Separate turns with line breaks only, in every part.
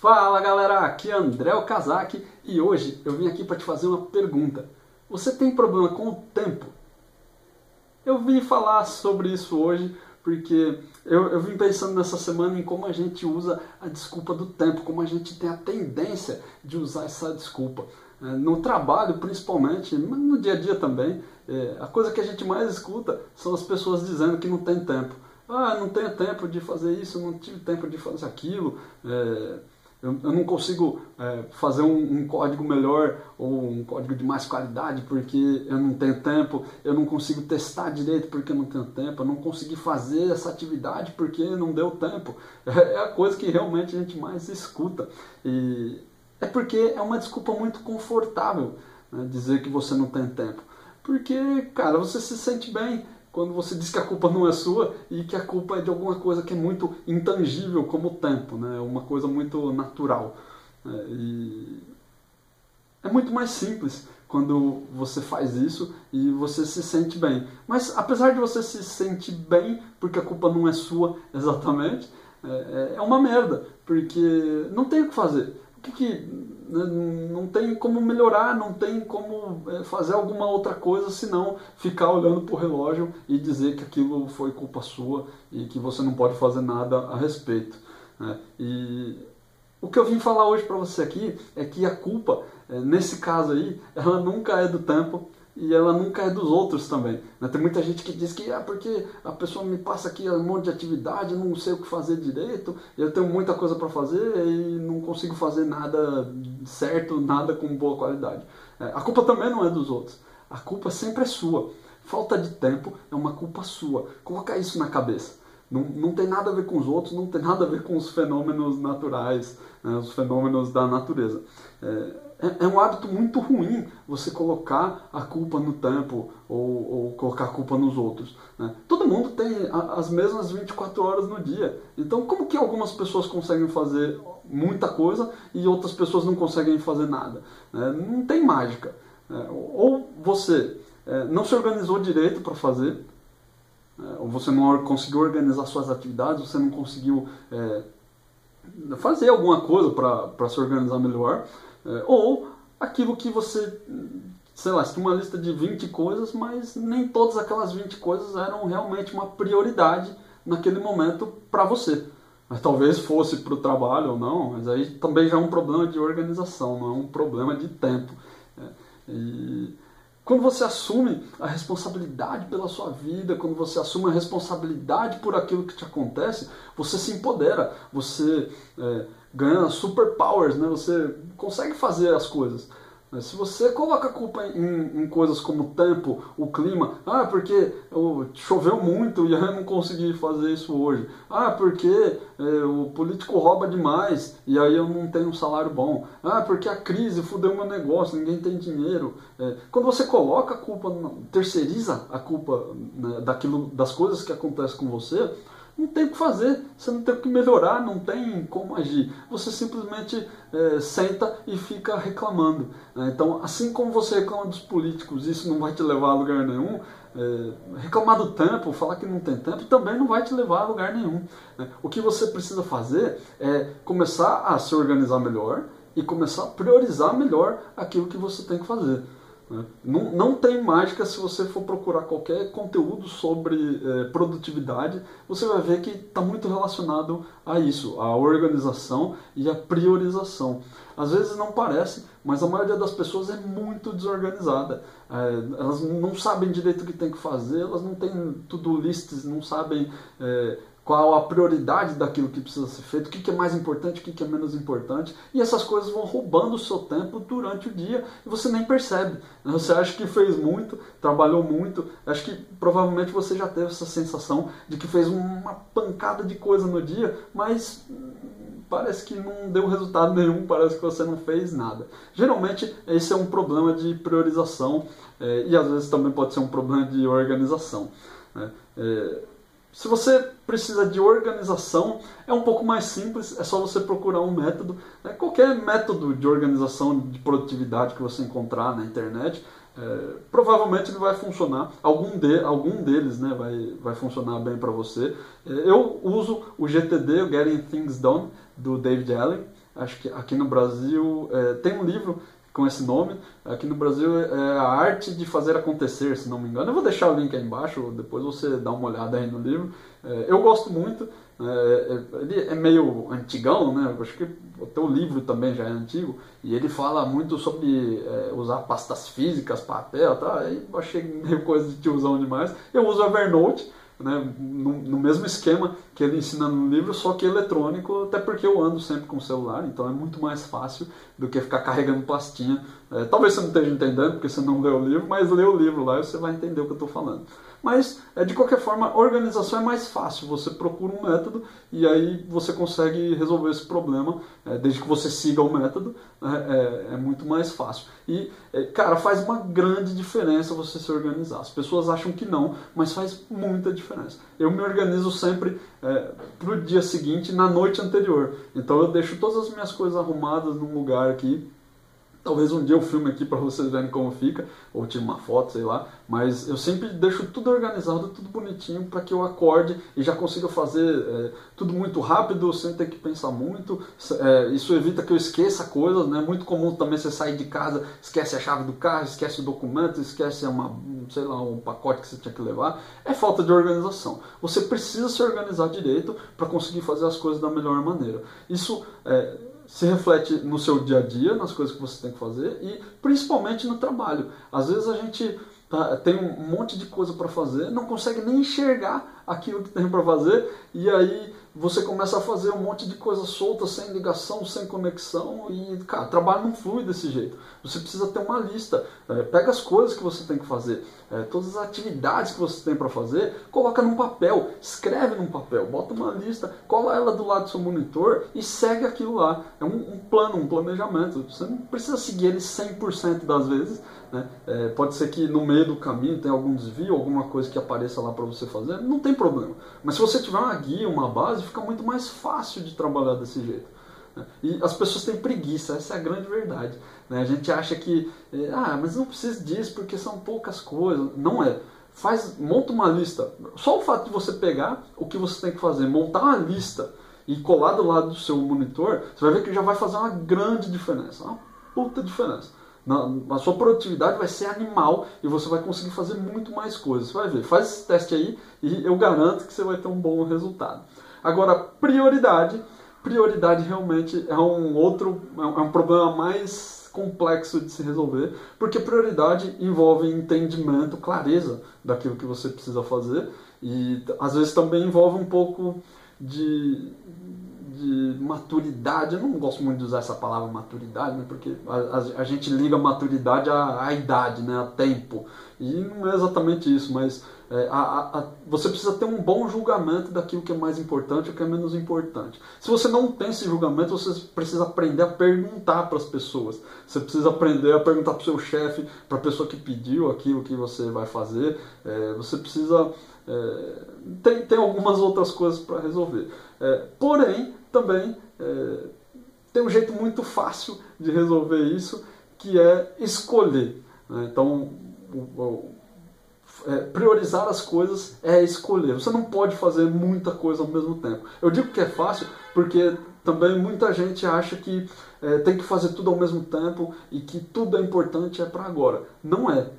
Fala galera, aqui é André Okazaki e hoje eu vim aqui para te fazer uma pergunta. Você tem problema com o tempo? Eu vim falar sobre isso hoje porque eu, eu vim pensando nessa semana em como a gente usa a desculpa do tempo, como a gente tem a tendência de usar essa desculpa. É, no trabalho, principalmente, no dia a dia também, é, a coisa que a gente mais escuta são as pessoas dizendo que não tem tempo. Ah, não tenho tempo de fazer isso, não tive tempo de fazer aquilo. É, eu, não consigo é, fazer um, um, código melhor ou um código de mais qualidade porque eu não tenho tempo, eu não consigo testar direito porque eu não tenho tempo, eu não consegui fazer essa atividade porque não deu tempo. É, é a coisa que realmente a gente mais escuta. E é porque é uma desculpa muito confortável né, dizer que você não tem tempo. Porque, cara, você se sente bem quando você diz que a culpa não é sua e que a culpa é de alguma coisa que é muito intangível, como o tempo, né? uma coisa muito natural. É, e é muito mais simples quando você faz isso e você se sente bem. Mas apesar de você se sentir bem, porque a culpa não é sua exatamente, é, é uma merda, porque não tem o que fazer. Que, que né, não tem como melhorar, não tem como é, fazer alguma outra coisa senão ficar olhando para o relógio e dizer que aquilo foi culpa sua e que você não pode fazer nada a respeito. Né? E o que eu vim falar hoje para você aqui é que a culpa, é, nesse caso aí, ela nunca é do tempo, e ela nunca é dos outros também. Né? Tem muita gente que diz que ah, porque a pessoa me passa aqui um monte de atividade, não sei o que fazer direito, eu tenho muita coisa para fazer e não consigo fazer nada certo, nada com boa qualidade. É, a culpa também não é dos outros. A culpa sempre é sua. Falta de tempo é uma culpa sua. Coloca isso na cabeça. Não, não tem nada a ver com os outros, não tem nada a ver com os fenômenos naturais, né, os fenômenos da natureza. É, é, é, um hábito muito ruim você colocar a culpa no tempo ou, ou colocar a culpa nos outros. Né? Todo mundo tem as mesmas 24 horas no dia. Então, como que algumas pessoas conseguem fazer muita coisa e outras pessoas não conseguem fazer nada? Né? Não tem mágica. Né? Ou você é, não se organizou direito para fazer, é, ou você não conseguiu organizar suas atividades, você não conseguiu é, fazer alguma coisa para se organizar melhor, é, ou aquilo que você, sei lá, tinha uma lista de 20 coisas, mas nem todas aquelas 20 coisas eram realmente uma prioridade naquele momento para você. Mas talvez fosse para o trabalho ou não, mas aí também já é um problema de organização, não é um problema de tempo. É, e quando você assume a responsabilidade pela sua vida, quando você assume a responsabilidade por aquilo que te acontece, você se empodera, você é, ganha superpowers, né? você consegue fazer as coisas. Se você coloca a culpa em, em, coisas como o tempo, o clima, ah, porque choveu muito e eu não consegui fazer isso hoje. Ah, porque é, o político rouba demais e aí eu não tenho um salário bom. Ah, porque a crise fudeu meu negócio, ninguém tem dinheiro. É, quando você coloca a culpa, terceiriza a culpa né, daquilo, das coisas que acontecem com você, não tem o que fazer, você não tem o que melhorar, não tem como agir. Você simplesmente é, senta e fica reclamando. Né? Então, assim como você reclama dos políticos, isso não vai te levar a lugar nenhum. É, reclamar do tempo, falar que não tem tempo, também não vai te levar a lugar nenhum. Né? O que você precisa fazer é começar a se organizar melhor e começar a priorizar melhor aquilo que você tem que fazer. Né? Não, não tem mágica se você for procurar qualquer conteúdo sobre é, produtividade, você vai ver que está muito relacionado a isso, a organização e a priorização. Às vezes não parece, mas a maioria das pessoas é muito desorganizada. É, elas não sabem direito o que tem que fazer, elas não têm tudo lists, não sabem é, qual a prioridade daquilo que precisa ser feito, o que é mais importante, o que é menos importante, e essas coisas vão roubando o seu tempo durante o dia e você nem percebe. Você acha que fez muito, trabalhou muito, acho que provavelmente você já teve essa sensação de que fez uma pancada de coisa no dia, mas parece que não deu resultado nenhum, parece que você não fez nada. Geralmente esse é um problema de priorização é, e às vezes também pode ser um problema de organização. Né? É, se você precisa de organização, é um pouco mais simples, é só você procurar um método. Né? Qualquer método de organização de produtividade que você encontrar na internet, é, provavelmente ele vai funcionar. Algum, de, algum deles né, vai, vai funcionar bem para você. É, eu uso o GTD, o Getting Things Done, do David Allen. acho que aqui no Brasil é, tem um livro com esse nome. Aqui no Brasil é a arte de fazer acontecer, se não me engano. Eu vou deixar o link aí embaixo, depois você dá uma olhada aí no livro. É, eu gosto muito, é, é, ele é meio antigão, né? Eu acho que até o livro também já é antigo, e ele fala muito sobre usar pastas físicas, papel, tá? Aí eu achei meio coisa de tiozão demais. Eu uso Evernote, né, no, no, mesmo esquema que ele ensina no livro, só que eletrônico, até porque eu ando sempre com o celular, então é muito mais fácil do que ficar carregando pastinha. É, talvez você não esteja entendendo, porque você não leu o livro, mas lê o livro lá e você vai entender o que eu estou falando. Mas, é, de qualquer forma, organização é mais fácil. Você procura um método e aí você consegue resolver esse problema, é, desde que você siga o método, né, é, é, muito mais fácil. E, cara, faz uma grande diferença você se organizar. As pessoas acham que não, mas faz muita diferença. Eu me organizo sempre é, para o dia seguinte, na noite anterior. Então eu deixo todas as minhas coisas arrumadas num lugar aqui Talvez um dia eu filme aqui para vocês verem como fica, ou tire uma foto, sei lá. Mas eu sempre deixo tudo organizado, tudo bonitinho, para que eu acorde e já consiga fazer é, tudo muito rápido, sem ter que pensar muito. É, isso evita que eu esqueça coisas, né? Muito comum também você sair de casa, esquece a chave do carro, esquece o documento, esquece uma, sei lá, um pacote que você tinha que levar. É falta de organização. Você precisa se organizar direito para conseguir fazer as coisas da melhor maneira. Isso é, se reflete no seu dia a dia, nas coisas que você tem que fazer e principalmente no trabalho. Às vezes a gente tá, tem um monte de coisa para fazer, não consegue nem enxergar aquilo que tem para fazer e aí você começa a fazer um monte de coisa solta, sem ligação, sem conexão, e, cara, trabalho não flui desse jeito. Você precisa ter uma lista. É, pega as coisas que você tem que fazer, é, todas as atividades que você tem para fazer, coloca num papel, escreve num papel, bota uma lista, cola ela do lado do seu monitor e segue aquilo lá. É um, um plano, um planejamento. Você não precisa seguir ele 100% das vezes. Né? É, pode ser que no meio do caminho tenha algum desvio, alguma coisa que apareça lá para você fazer, não tem problema. Mas se você tiver uma guia, uma base, fica muito mais fácil de trabalhar desse jeito. Né? E as pessoas têm preguiça, essa é a grande verdade. Né? A gente acha que, é, ah, mas não precisa disso porque são poucas coisas. Não é. Faz, monta uma lista. Só o fato de você pegar o que você tem que fazer, montar uma lista e colar do lado do seu monitor, você vai ver que já vai fazer uma grande diferença, uma puta diferença. A sua produtividade vai ser animal e você vai conseguir fazer muito mais coisas. Vai ver, faz esse teste aí e eu garanto que você vai ter um bom resultado. Agora, prioridade. Prioridade realmente é um outro, é um é problema mais complexo de se resolver, porque prioridade envolve entendimento, clareza daquilo que você precisa fazer e às vezes também envolve um pouco de, de maturidade. Eu não gosto muito de usar essa palavra maturidade, né? porque a, a, a gente liga maturidade à, à, idade, né? a tempo. E não é exatamente isso, mas é, a, você precisa ter um bom julgamento daquilo que é mais importante e o que é menos importante. Se você não tem esse julgamento, você precisa aprender a perguntar para as pessoas. Você precisa aprender a perguntar para o seu chefe, para a pessoa que pediu aquilo que você vai fazer. É, você precisa. É, tem, tem algumas outras coisas para resolver. É, porém, também é, tem um jeito muito fácil de resolver isso, que é escolher. Né? Então, o, o, é, priorizar as coisas é escolher. Você não pode fazer muita coisa ao mesmo tempo. Eu digo que é fácil porque também muita gente acha que é, tem que fazer tudo ao mesmo tempo e que tudo é importante é para agora. Não é.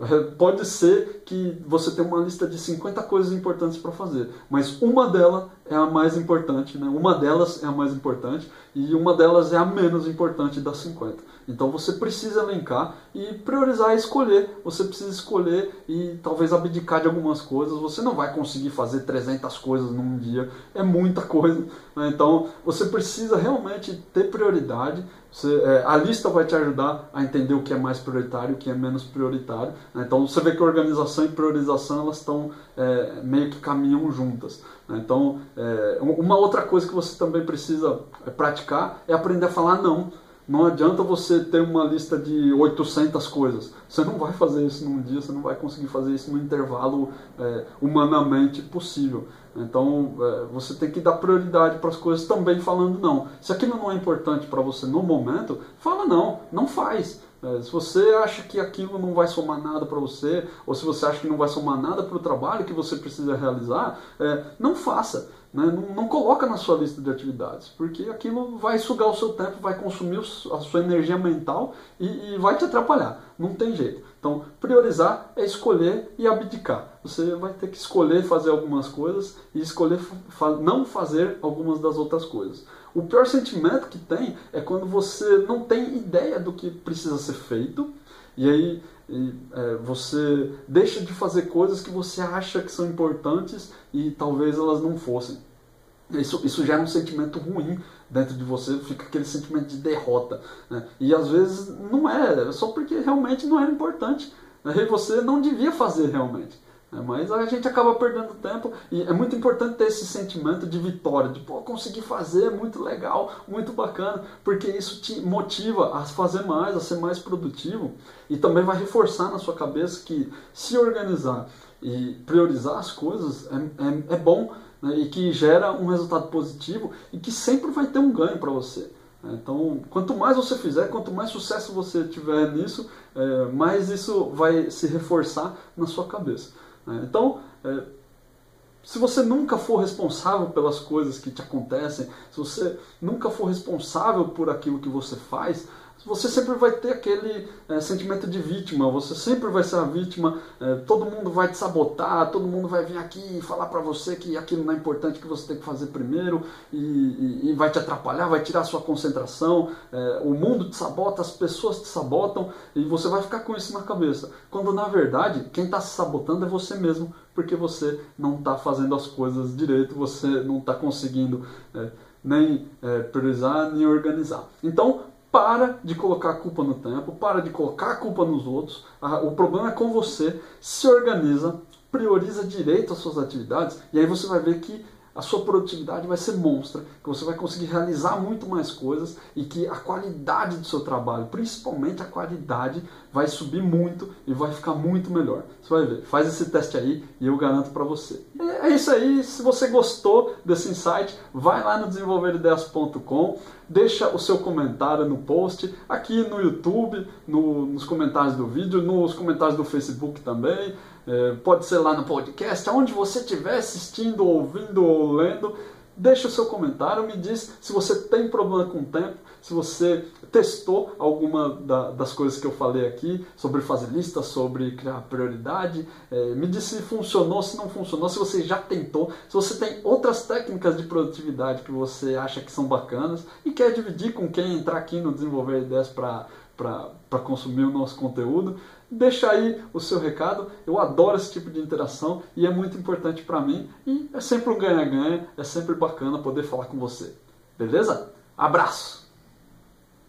Pode ser que você tenha uma lista de 50 coisas importantes para fazer, mas uma delas é a mais importante, né? uma delas é a mais importante e uma delas é a menos importante das 50. Então você precisa elencar e priorizar e escolher. Você precisa escolher e talvez abdicar de algumas coisas. Você não vai conseguir fazer 300 coisas num dia, é muita coisa. Né? Então você precisa realmente ter prioridade. Você, é, a lista vai te ajudar a entender o que é mais prioritário o que é menos prioritário. Né? Então você vê que organização e priorização elas estão é, meio que caminham juntas. Né? Então é, uma outra coisa que você também precisa é, praticar é aprender a falar não. Não adianta você ter uma lista de 800 coisas. Você não vai fazer isso num dia, você não vai conseguir fazer isso no intervalo é, humanamente possível. Então é, você tem que dar prioridade para as coisas também falando não. Se aquilo não é importante para você no momento, fala não, não faz. É, se você acha que aquilo não vai somar nada para você, ou se você acha que não vai somar nada para o trabalho que você precisa realizar, é, não faça. Né? Não, não, coloca na sua lista de atividades, porque aquilo vai sugar o seu tempo, vai consumir a sua energia mental e, e vai te atrapalhar. Não tem jeito. Então, priorizar é escolher e abdicar. Você vai ter que escolher fazer algumas coisas e escolher fa não fazer algumas das outras coisas. O pior sentimento que tem é quando você não tem ideia do que precisa ser feito e aí e, é, você deixa de fazer coisas que você acha que são importantes e talvez elas não fossem. Isso, isso gera um sentimento ruim dentro de você, fica aquele sentimento de derrota. Né? E às vezes não é, só porque realmente não era importante. Né? E você não devia fazer realmente. É, mas a gente acaba perdendo tempo e é muito importante ter esse sentimento de vitória, de pô, conseguir fazer, é muito legal, muito bacana, porque isso te motiva a fazer mais, a ser mais produtivo e também vai reforçar na sua cabeça que se organizar e priorizar as coisas é, é, é bom né, e que gera um resultado positivo e que sempre vai ter um ganho para você. Então, quanto mais você fizer, quanto mais sucesso você tiver nisso, é, mais isso vai se reforçar na sua cabeça. Né? Então, é, se você nunca for responsável pelas coisas que te acontecem, se você nunca for responsável por aquilo que você faz, você sempre vai ter aquele é, sentimento de vítima, você sempre vai ser a vítima, é, todo mundo vai te sabotar, todo mundo vai vir aqui e falar para você que aquilo não é importante, que você tem que fazer primeiro e, e, e vai te atrapalhar, vai tirar a sua concentração, é, o mundo te sabota, as pessoas te sabotam e você vai ficar com isso na cabeça. Quando na verdade quem está se sabotando é você mesmo, porque você não está fazendo as coisas direito, você não está conseguindo nem priorizar, nem organizar. Então, para de colocar a culpa no tempo, para de colocar a culpa nos outros. O problema é com você. Se organiza, prioriza direito as suas atividades e aí você vai ver que a sua produtividade vai ser monstra, que você vai conseguir realizar muito mais coisas e que a qualidade do seu trabalho, principalmente a qualidade, vai subir muito e vai ficar muito melhor. Você vai ver, faz esse teste aí e eu garanto para você. É isso aí, se você gostou desse insight, vai lá no desenvolverideias.com, deixa o seu comentário no post, aqui no YouTube, no, nos comentários do vídeo, nos comentários do Facebook também. É, pode ser lá no podcast, aonde você estiver assistindo, ouvindo ou lendo, deixa o seu comentário, me diz se você tem problema com o tempo, se você testou alguma da, das coisas que eu falei aqui, sobre fazer lista, sobre criar prioridade, é, me diz se funcionou, se não funcionou, se você já tentou, se você tem outras técnicas de produtividade que você acha que são bacanas e quer dividir com quem entrar aqui no Desenvolver Ideias para para consumir o nosso conteúdo. Deixa aí o seu recado. Eu adoro esse tipo de interação e é muito importante para mim. E é sempre um ganha-ganha, é sempre bacana poder falar com você. Beleza? Abraço!